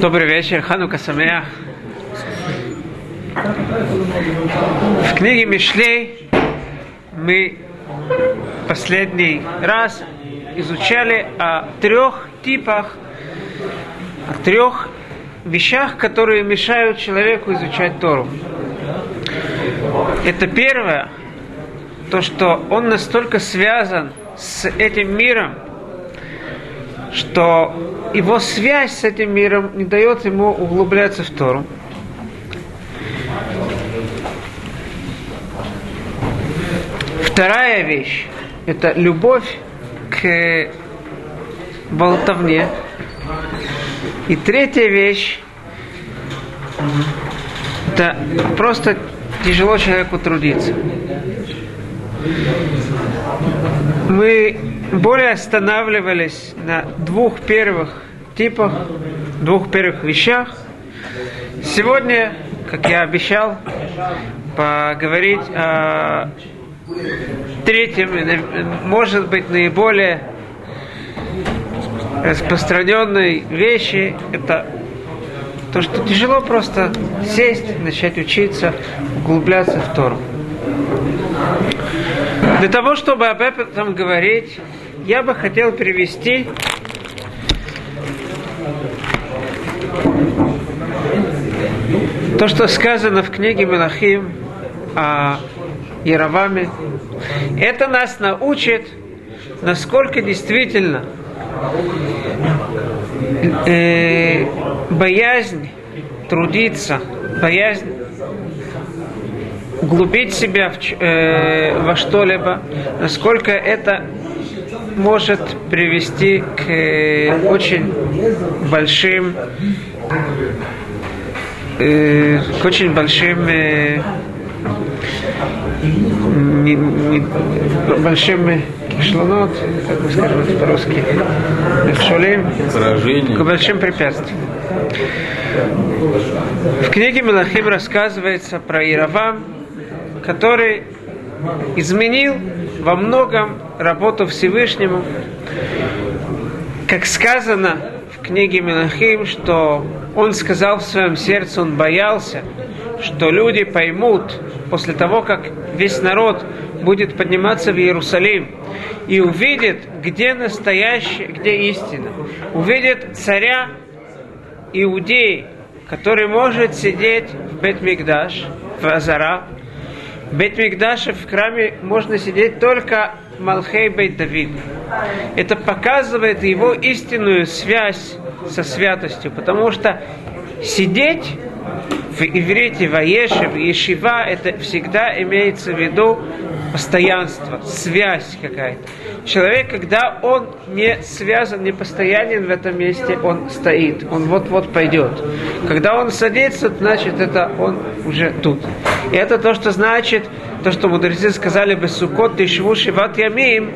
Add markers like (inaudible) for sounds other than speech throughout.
Добрый вечер, Ханука Самеях. В книге Мишлей мы последний раз изучали о трех типах, о трех вещах, которые мешают человеку изучать Тору. Это первое, то, что он настолько связан с этим миром, что его связь с этим миром не дает ему углубляться в Тору. Вторая вещь – это любовь к болтовне. И третья вещь – это просто тяжело человеку трудиться. Мы более останавливались на двух первых типах, двух первых вещах. Сегодня, как я обещал, поговорить о третьем, может быть, наиболее распространенной вещи, это то, что тяжело просто сесть, начать учиться, углубляться в Тору. Для того, чтобы об этом говорить, я бы хотел привести то, что сказано в книге Мелахим о Яроваме. Это нас научит, насколько действительно э, боязнь трудиться, боязнь углубить себя в, э, во что-либо, насколько это может привести к э, очень большим э, к очень большим э, не, не, большим кишлонот, как мы скажем это по-русски, к большим препятствиям. В книге Мелахим рассказывается про Иравам, который изменил во многом работу Всевышнему. Как сказано в книге Мелахим, что он сказал в своем сердце, он боялся, что люди поймут после того, как весь народ будет подниматься в Иерусалим и увидит, где настоящее, где истина. Увидит царя Иудеи, который может сидеть в Бет-Мигдаш, в Азара, Бет-Мигдаше в храме можно сидеть только Малхей Бейт Давид. Это показывает его истинную связь со святостью, потому что сидеть в иврите, в Аеше, в Ешива, это всегда имеется в виду постоянство, связь какая-то. Человек, когда он не связан, не постоянен в этом месте, он стоит, он вот-вот пойдет. Когда он садится, значит, это он уже тут. И это то, что значит, то, что мудрецы сказали бы, сукот тишву шиват ямим,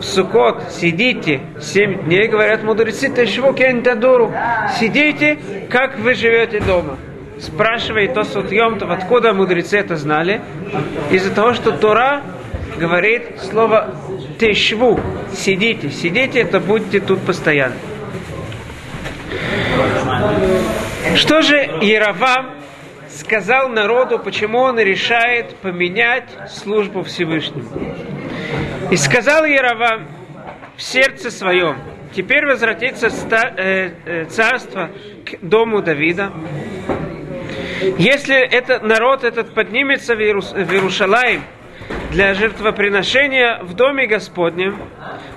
в Сукот сидите семь дней, говорят мудрецы, тишву кентадуру, сидите, как вы живете дома спрашивает Тосут Йомтов, откуда мудрецы это знали? Из-за того, что Тора говорит слово тешву, сидите, сидите, это будьте тут постоянно. Что же Яровам сказал народу, почему он решает поменять службу Всевышнему? И сказал Яровам в сердце своем, теперь возвратится э, э, царство к дому Давида, если этот народ этот поднимется в, Иерус, для жертвоприношения в доме Господнем,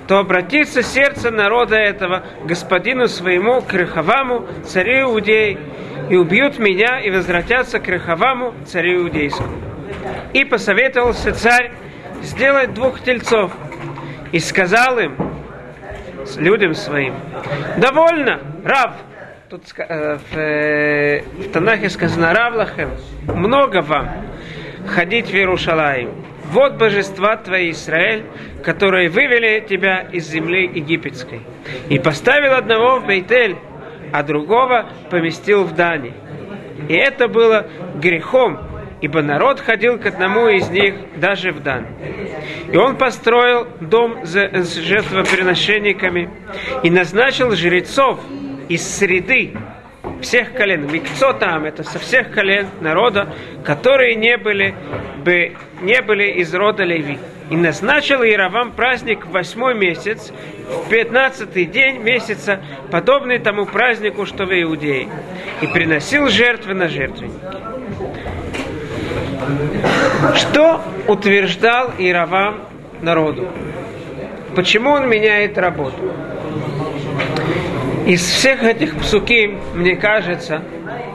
то обратится сердце народа этого господину своему, к Рехаваму, царю Иудеи, и убьют меня, и возвратятся к Рехаваму, царю Иудейскому. И посоветовался царь сделать двух тельцов, и сказал им, людям своим, довольно, раб, Тут э, в, э, в Танахе сказано Равлахем, много вам ходить в Иерушалаим. Вот божества твои, Израиль, которые вывели тебя из земли египетской. И поставил одного в Бейтель, а другого поместил в Дани. И это было грехом ибо народ ходил к одному из них даже в Дан. И он построил дом с жертвоприношенниками и назначил жрецов из среды всех колен. там это со всех колен народа, которые не были, бы, не были из рода Леви. И назначил Иеравам праздник в восьмой месяц, в пятнадцатый день месяца, подобный тому празднику, что в Иудее. И приносил жертвы на жертвенники. Что утверждал Иеравам народу? Почему он меняет работу? Из всех этих псуки, мне кажется,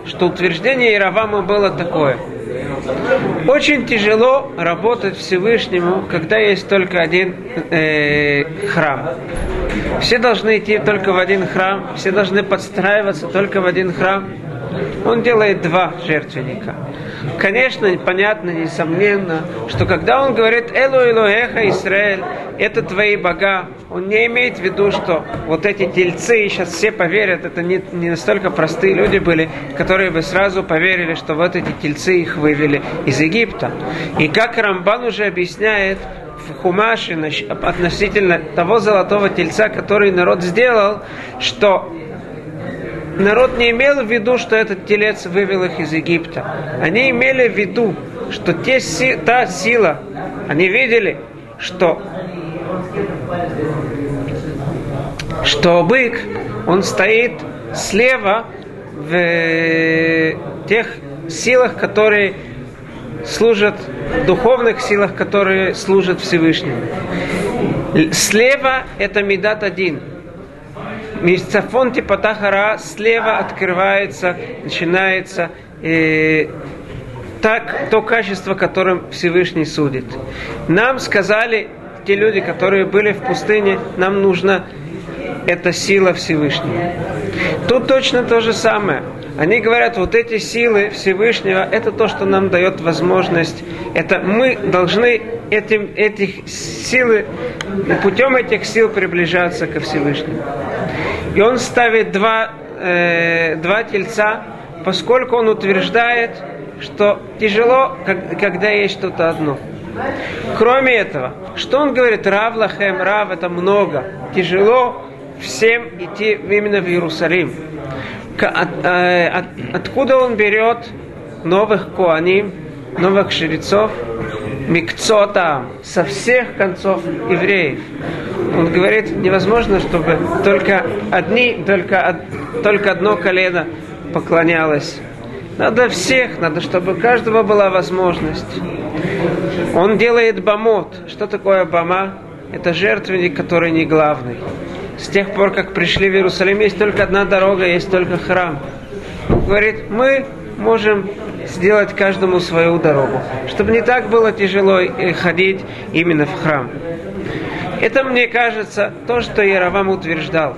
что утверждение Иеравама было такое. Очень тяжело работать Всевышнему, когда есть только один э, храм. Все должны идти только в один храм, все должны подстраиваться только в один храм. Он делает два жертвенника. Конечно, понятно, несомненно, что когда он говорит «Элу Элоэха Израиль», это твои бога, он не имеет в виду, что вот эти тельцы, сейчас все поверят, это не, не настолько простые люди были, которые бы сразу поверили, что вот эти тельцы их вывели из Египта. И как Рамбан уже объясняет, в Хумаше относительно того золотого тельца, который народ сделал, что народ не имел в виду, что этот телец вывел их из Египта. Они имели в виду, что те, та сила, они видели, что, что бык, он стоит слева в тех силах, которые служат, духовных силах, которые служат Всевышнему. Слева это Медат один – Мисцафон типа Тахара слева открывается, начинается э, так, то качество, которым Всевышний судит. Нам сказали те люди, которые были в пустыне, нам нужна эта сила Всевышнего. Тут точно то же самое. Они говорят, вот эти силы Всевышнего, это то, что нам дает возможность. Это мы должны этим, этих силы, путем этих сил приближаться ко Всевышнему. И он ставит два, э, два тельца, поскольку он утверждает, что тяжело, когда есть что-то одно. Кроме этого, что он говорит, Рав Лахем, Рав это много, тяжело всем идти именно в Иерусалим. От, э, от, откуда он берет новых коаним, новых жрецов? Микцота со всех концов евреев. Он говорит, невозможно, чтобы только одни, только, только одно колено поклонялось. Надо всех, надо, чтобы у каждого была возможность. Он делает бамот. Что такое бама? Это жертвенник, который не главный. С тех пор, как пришли в Иерусалим, есть только одна дорога, есть только храм. Говорит, мы можем сделать каждому свою дорогу, чтобы не так было тяжело ходить именно в храм. Это, мне кажется, то, что Яровам утверждал.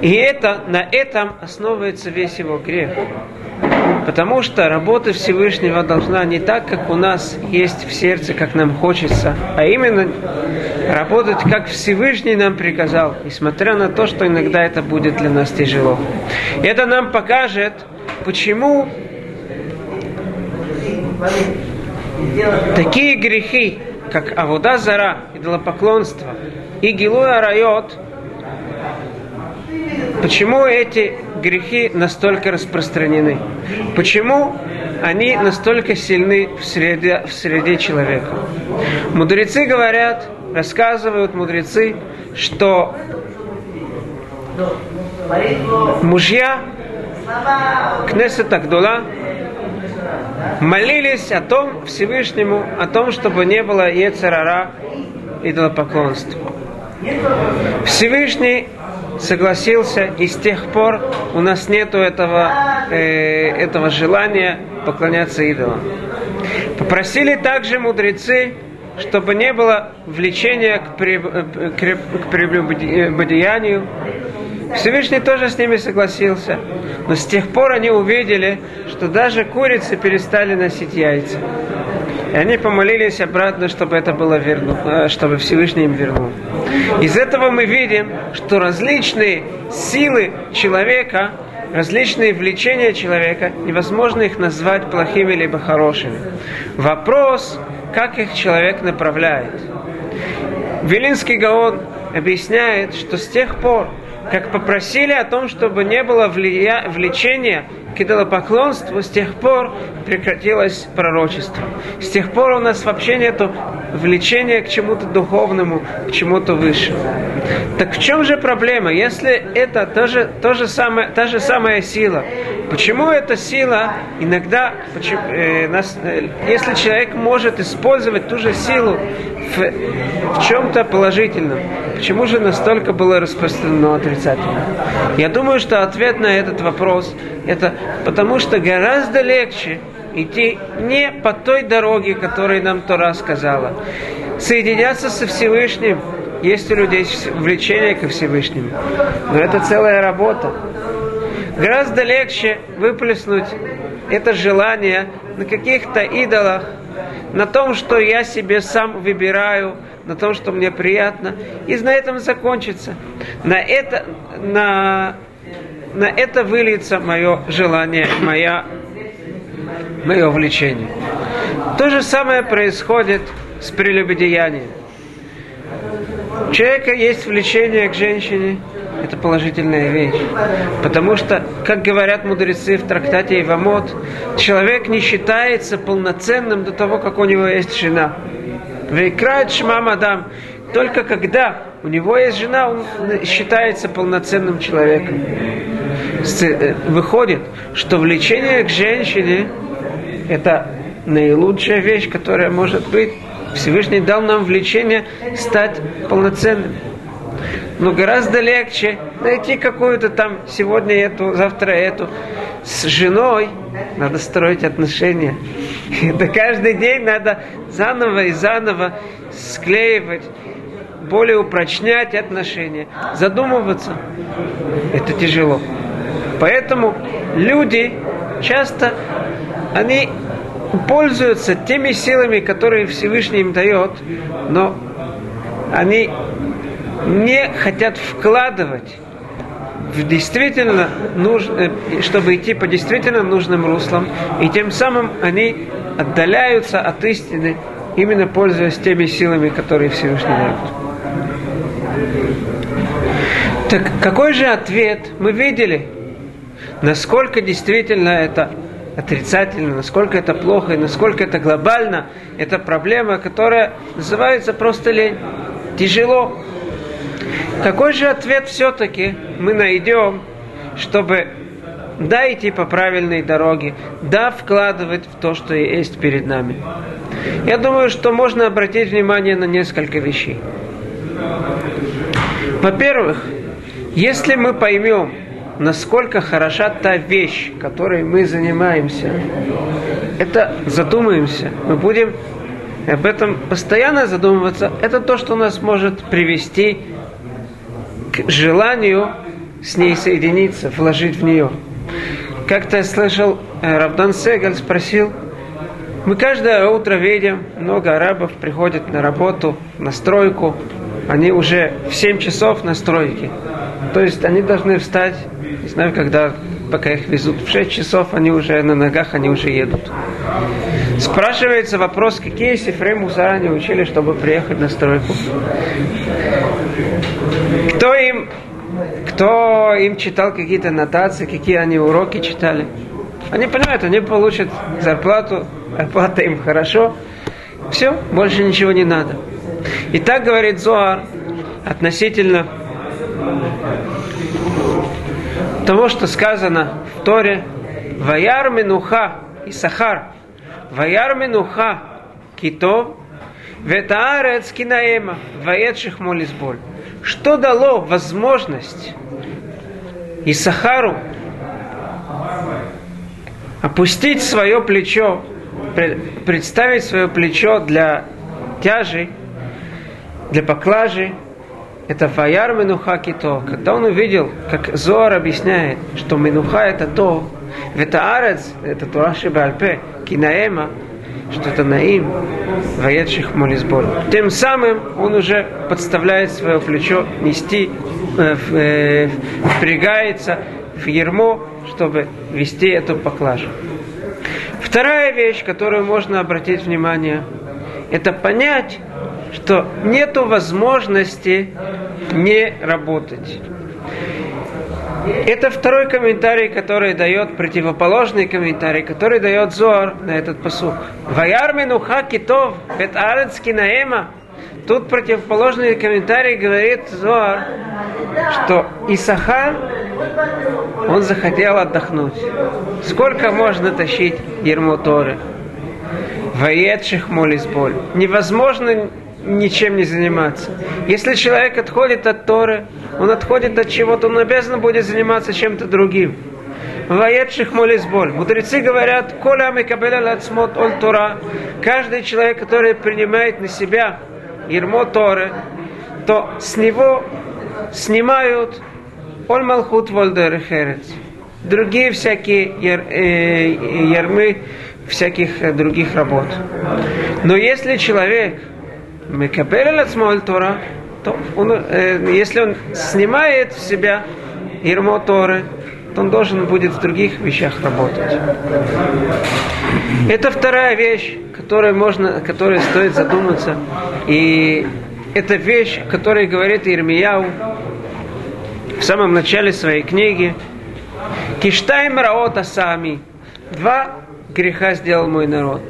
И это, на этом основывается весь его грех. Потому что работа Всевышнего должна не так, как у нас есть в сердце, как нам хочется, а именно работать, как Всевышний нам приказал, несмотря на то, что иногда это будет для нас тяжело. Это нам покажет, почему такие грехи, как Авуда Зара, идолопоклонство и Гилуя Райот, почему эти грехи настолько распространены? Почему они настолько сильны в среде, в среде человека? Мудрецы говорят, рассказывают мудрецы, что мужья Кнесет Агдула молились о том Всевышнему, о том, чтобы не было Ецерара идолопоклонства. Всевышний согласился, и с тех пор у нас нет этого, э, этого желания поклоняться идолам. Попросили также мудрецы, чтобы не было влечения к, при, э, к, к прелюбодеянию. Всевышний тоже с ними согласился. Но с тех пор они увидели, что даже курицы перестали носить яйца. И они помолились обратно, чтобы это было верну, э, чтобы Всевышний им вернул. Из этого мы видим, что различные силы человека различные влечения человека, невозможно их назвать плохими либо хорошими. Вопрос, как их человек направляет. Вилинский Гаон объясняет, что с тех пор, как попросили о том, чтобы не было влия... влечения к идолопоклонству, с тех пор прекратилось пророчество. С тех пор у нас вообще нет влечения к чему-то духовному, к чему-то высшему. Так в чем же проблема? Если это то же, то же самое, та же самая сила, почему эта сила иногда, почему, э, нас, э, если человек может использовать ту же силу в, в чем-то положительном, почему же настолько было распространено отрицательно? Я думаю, что ответ на этот вопрос это потому, что гораздо легче идти не по той дороге, которой нам Тора сказала. Соединяться со Всевышним, есть у людей влечение ко Всевышнему. Но это целая работа. Гораздо легче выплеснуть это желание на каких-то идолах, на том, что я себе сам выбираю, на том, что мне приятно, и на этом закончится. На это, на, на это выльется мое желание, моя, мое влечение. То же самое происходит с прелюбодеянием. У человека есть влечение к женщине, это положительная вещь. Потому что, как говорят мудрецы в трактате Ивамот, человек не считается полноценным до того, как у него есть жена. Вейкрает шмам Адам. Только когда у него есть жена, он считается полноценным человеком. Э, выходит, что влечение к женщине – это наилучшая вещь, которая может быть. Всевышний дал нам влечение стать полноценным но гораздо легче найти какую-то там сегодня эту, завтра эту. С женой надо строить отношения. (laughs) Это каждый день надо заново и заново склеивать, более упрочнять отношения, задумываться. Это тяжело. Поэтому люди часто, они пользуются теми силами, которые Всевышний им дает, но они не хотят вкладывать в действительно нужно, э, чтобы идти по действительно нужным руслам, и тем самым они отдаляются от истины, именно пользуясь теми силами, которые Всевышний дает. Так какой же ответ мы видели? Насколько действительно это отрицательно, насколько это плохо и насколько это глобально, это проблема, которая называется просто лень. Тяжело. Какой же ответ все-таки мы найдем, чтобы да идти по правильной дороге, да вкладывать в то, что есть перед нами? Я думаю, что можно обратить внимание на несколько вещей. Во-первых, если мы поймем, насколько хороша та вещь, которой мы занимаемся, это задумаемся, мы будем об этом постоянно задумываться, это то, что нас может привести к желанию с ней соединиться, вложить в нее. Как-то я слышал, э, Равдан Сегаль спросил, мы каждое утро видим, много арабов приходят на работу, на стройку, они уже в 7 часов на стройке. То есть они должны встать, не знаю, когда, пока их везут, в 6 часов они уже на ногах, они уже едут. Спрашивается вопрос, какие сифры мусора они учили, чтобы приехать на стройку. Кто им, кто им читал какие-то нотации, какие они уроки читали. Они понимают, они получат зарплату, оплата им хорошо. Все, больше ничего не надо. И так говорит Зоар относительно того, что сказано в Торе, Ваяр Минуха и Сахар – Ваяр Минуха Китов, Ветаарец Кинаема, Ваед Шихмолисболь. Что дало возможность Исахару опустить свое плечо, представить свое плечо для тяжи, для поклажи, это Ваяр Минуха Кито. Когда он увидел, как Зоар объясняет, что Минуха это то, Ветаарец, это Тураши Бальпе, Кинаэма, что это Наим, Ваедших Молизболь. Тем самым он уже подставляет свое плечо нести, э, э, впрягается в ермо, чтобы вести эту поклажу. Вторая вещь, которую можно обратить внимание, это понять, что нет возможности не работать. Это второй комментарий, который дает противоположный комментарий, который дает Зор на этот посух. Ваярмену хакитов бет наэма. Тут противоположный комментарий говорит Зор, что Исахар, он захотел отдохнуть. Сколько можно тащить ермо Торы? Воедших молись боль. Невозможно ничем не заниматься. Если человек отходит от Торы, он отходит от чего-то, он обязан будет заниматься чем-то другим. Ваедших молись боль. Мудрецы говорят, коля микабеля лацмот оль Тора. Каждый человек, который принимает на себя ермо Торы, то с него снимают оль малхут вольдер херец. Другие всякие яр, э, ярмы всяких других работ. Но если человек Мекабель от Тора, то он, э, если он снимает в себя Ирмо Торы, то он должен будет в других вещах работать. Это вторая вещь, которой можно, которой стоит задуматься. И это вещь, которой говорит Ирмияу в самом начале своей книги. Киштайм раота сами. Два греха сделал мой народ.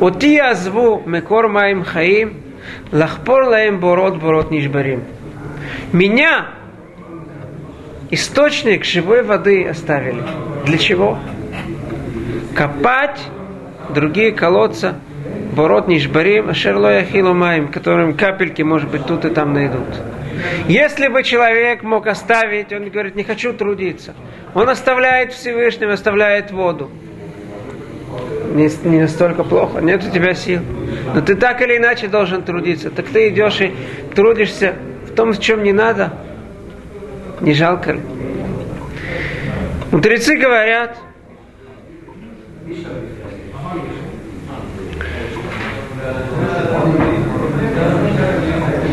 Оти азву мекор маим хаим, лахпор лаем борот борот нишбарим. Меня источник живой воды оставили. Для чего? Копать другие колодца, борот нишбарим, ашерло яхилу маим, которым капельки, может быть, тут и там найдут. Если бы человек мог оставить, он говорит, не хочу трудиться. Он оставляет Всевышнего, оставляет воду не, не настолько плохо, нет у тебя сил. Но ты так или иначе должен трудиться. Так ты идешь и трудишься в том, в чем не надо. Не жалко ли? Мудрецы говорят,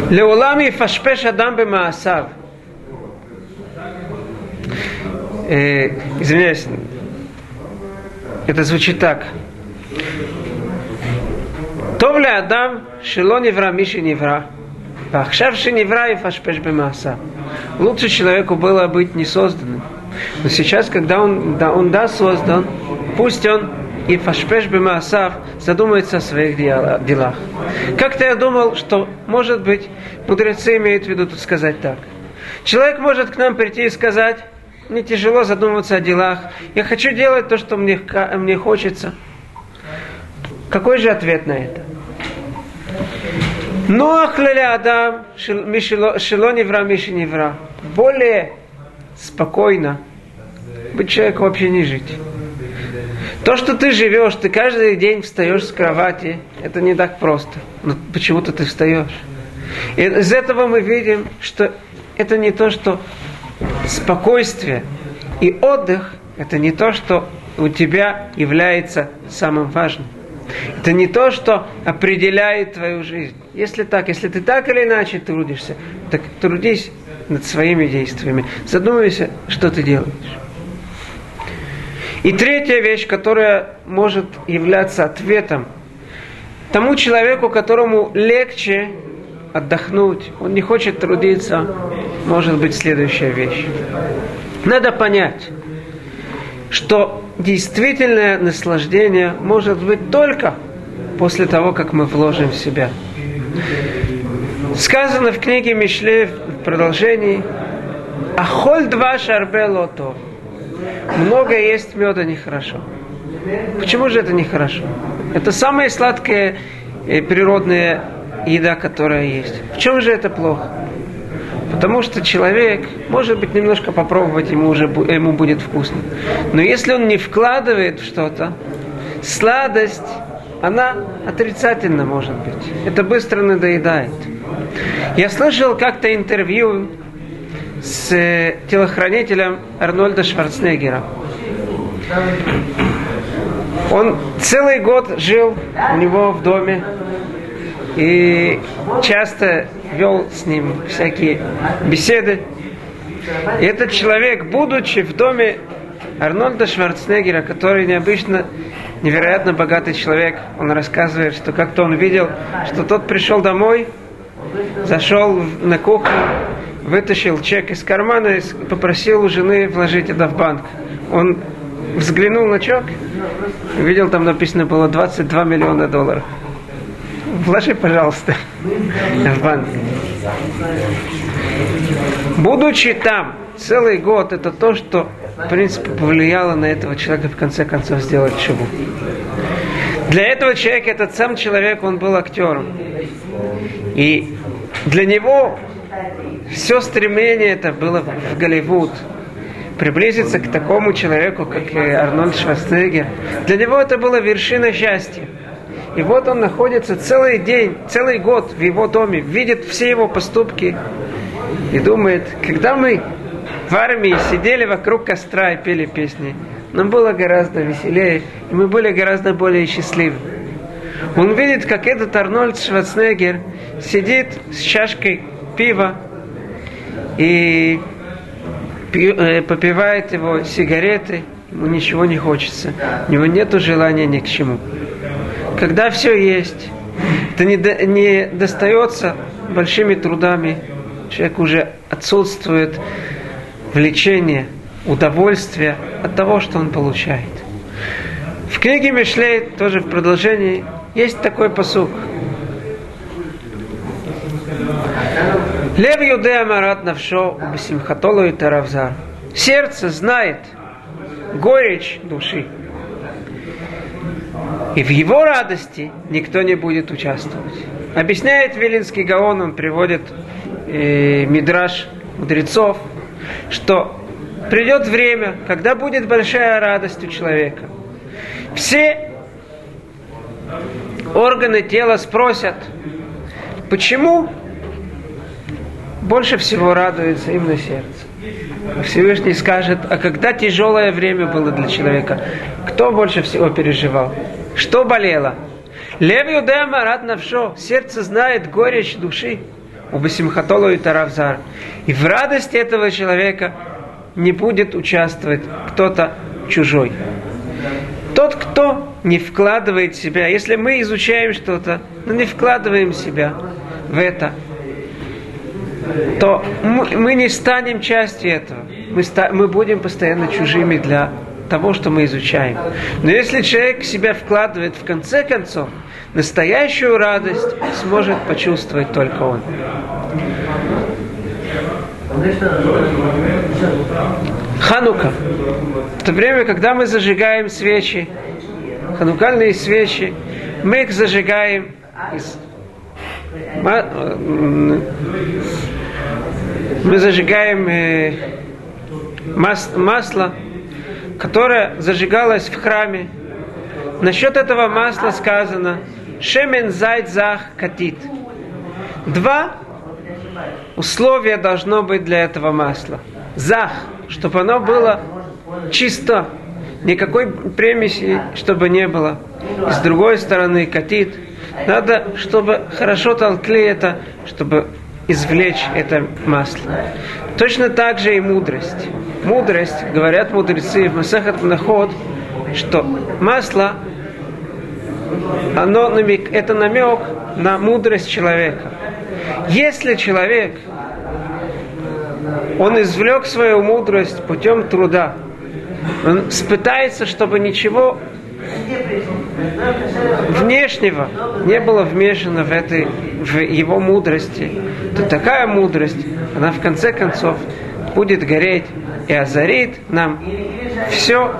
Леулам и фашпеш адам. Э, извиняюсь, это звучит так. טוב לאדם שלא נברא מי שנברא, ועכשיו שנברא יפשפש במעשה. Лучше человеку было быть не созданным. Но сейчас, когда он, да, он да создан, пусть он и фашпеш бемаасав задумается о своих делах. Как-то я думал, что, может быть, мудрецы имеют в виду тут сказать так. Человек может к нам прийти и сказать, мне тяжело задумываться о делах, я хочу делать то, что мне, мне хочется. Какой же ответ на это? Ноах леля Адам шело невра миши невра. Более спокойно быть человеку вообще не жить. То, что ты живешь, ты каждый день встаешь с кровати, это не так просто. Но почему-то ты встаешь. И из этого мы видим, что это не то, что спокойствие и отдых, это не то, что у тебя является самым важным. Это не то, что определяет твою жизнь. Если так, если ты так или иначе трудишься, так трудись над своими действиями. Задумайся, что ты делаешь. И третья вещь, которая может являться ответом тому человеку, которому легче отдохнуть, он не хочет трудиться, может быть следующая вещь. Надо понять, что действительное наслаждение может быть только после того, как мы вложим в себя. Сказано в книге Мишле в продолжении Ахоль два шарбе лото. Много есть меда нехорошо. Почему же это нехорошо? Это самая сладкая и природная еда, которая есть. В чем же это плохо? Потому что человек, может быть, немножко попробовать ему уже ему будет вкусно. Но если он не вкладывает в что-то, сладость, она отрицательно может быть. Это быстро надоедает. Я слышал как-то интервью с э, телохранителем Арнольда Шварценеггера. Он целый год жил у него в доме и часто вел с ним всякие беседы. И этот человек, будучи в доме Арнольда Шварценеггера, который необычно, невероятно богатый человек, он рассказывает, что как-то он видел, что тот пришел домой, зашел на кухню, вытащил чек из кармана и попросил у жены вложить это в банк. Он взглянул на чек, видел, там написано было 22 миллиона долларов. Вложи, пожалуйста. Будучи там целый год, это то, что, в принципе, повлияло на этого человека в конце концов сделать чубу. Для этого человека, этот сам человек, он был актером. И для него все стремление это было в Голливуд. Приблизиться к такому человеку, как Арнольд Шварценеггер. Для него это была вершина счастья. И вот он находится целый день, целый год в его доме, видит все его поступки и думает, когда мы в армии сидели вокруг костра и пели песни, нам было гораздо веселее, и мы были гораздо более счастливы. Он видит, как этот Арнольд Шварценеггер сидит с чашкой пива и э, попивает его сигареты, ему ничего не хочется, у него нет желания ни к чему когда все есть, это не, до, не достается большими трудами, человек уже отсутствует влечение, удовольствие от того, что он получает. В книге Мишлей, тоже в продолжении, есть такой посук. Лев Юдея Марат Навшо Бесимхатолу и Таравзар. Сердце знает горечь души. И в его радости никто не будет участвовать. Объясняет Вилинский Гаон, он приводит э, мидраж мудрецов, что придет время, когда будет большая радость у человека. Все органы тела спросят, почему больше всего радуется именно сердце. Всевышний скажет, а когда тяжелое время было для человека, кто больше всего переживал? Что болело? Лев Юдем Арат Навшо, сердце знает горечь души. У Басимхатолу и Таравзар. И в радости этого человека не будет участвовать кто-то чужой. Тот, кто не вкладывает себя, если мы изучаем что-то, но не вкладываем себя в это, то мы не станем частью этого. Мы, ста- мы будем постоянно чужими для того, что мы изучаем. Но если человек себя вкладывает в конце концов, настоящую радость сможет почувствовать только он. Ханука. В то время, когда мы зажигаем свечи, ханукальные свечи, мы их зажигаем из мы зажигаем э, масло, которое зажигалось в храме. Насчет этого масла сказано Шемен зайд зах катит. Два условия должно быть для этого масла. Зах, чтобы оно было чисто, никакой премиси, чтобы не было. И с другой стороны, катит. Надо, чтобы хорошо толкли это, чтобы извлечь это масло. Точно так же и мудрость. Мудрость, говорят мудрецы в Масахат Мнахот, что масло, оно намек, это намек на мудрость человека. Если человек, он извлек свою мудрость путем труда, он спытается, чтобы ничего внешнего не было вмешано в, этой, в его мудрости, то такая мудрость, она в конце концов будет гореть и озарит нам все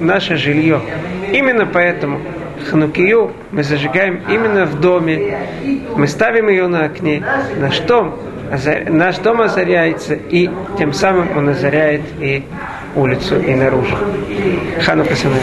наше жилье. Именно поэтому Ханукию мы зажигаем именно в доме, мы ставим ее на окне, наш дом, наш дом озаряется, и тем самым он озаряет и улицу, и наружу. Ханука Самая.